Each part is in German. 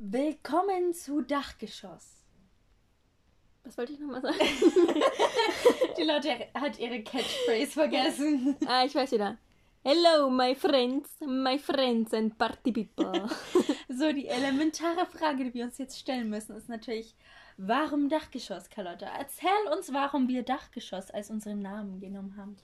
Willkommen zu Dachgeschoss. Was wollte ich nochmal sagen? Die Leute hat ihre Catchphrase vergessen. ah, ich weiß wieder. Hello, my friends, my friends and party people. so, die elementare Frage, die wir uns jetzt stellen müssen, ist natürlich, warum Dachgeschoss, Carlotta? Erzähl uns, warum wir Dachgeschoss als unseren Namen genommen haben.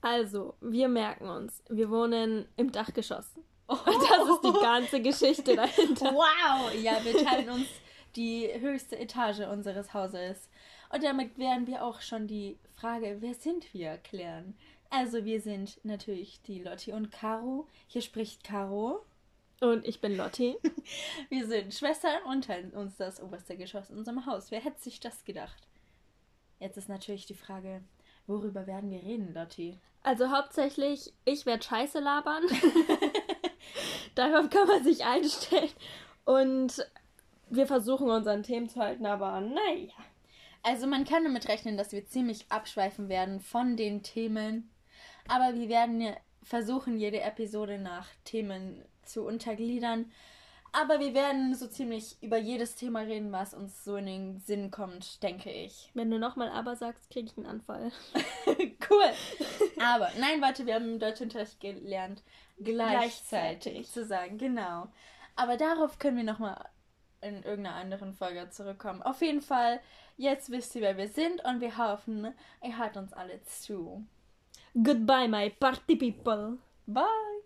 Also, wir merken uns, wir wohnen im Dachgeschoss. Oh. Das ist die ganze Geschichte dahinter. Wow! Ja, wir teilen uns die höchste Etage unseres Hauses. Und damit werden wir auch schon die Frage, wer sind wir, klären. Also, wir sind natürlich die Lotti und Caro. Hier spricht Caro. Und ich bin Lotti. wir sind Schwestern und teilen uns das oberste Geschoss in unserem Haus. Wer hätte sich das gedacht? Jetzt ist natürlich die Frage, worüber werden wir reden, Lotti? Also hauptsächlich, ich werde Scheiße labern. Darauf kann man sich einstellen. Und wir versuchen unseren Themen zu halten, aber naja. Also man kann damit rechnen, dass wir ziemlich abschweifen werden von den Themen. Aber wir werden versuchen, jede Episode nach Themen zu untergliedern. Aber wir werden so ziemlich über jedes Thema reden, was uns so in den Sinn kommt, denke ich. Wenn du nochmal aber sagst, kriege ich einen Anfall. cool. Aber, nein, warte, wir haben im Deutschunterricht gelernt, gleichzeitig, gleichzeitig zu sagen, genau. Aber darauf können wir nochmal in irgendeiner anderen Folge zurückkommen. Auf jeden Fall, jetzt wisst ihr, wer wir sind und wir hoffen, ihr hört uns alle zu. Goodbye, my party people. Bye.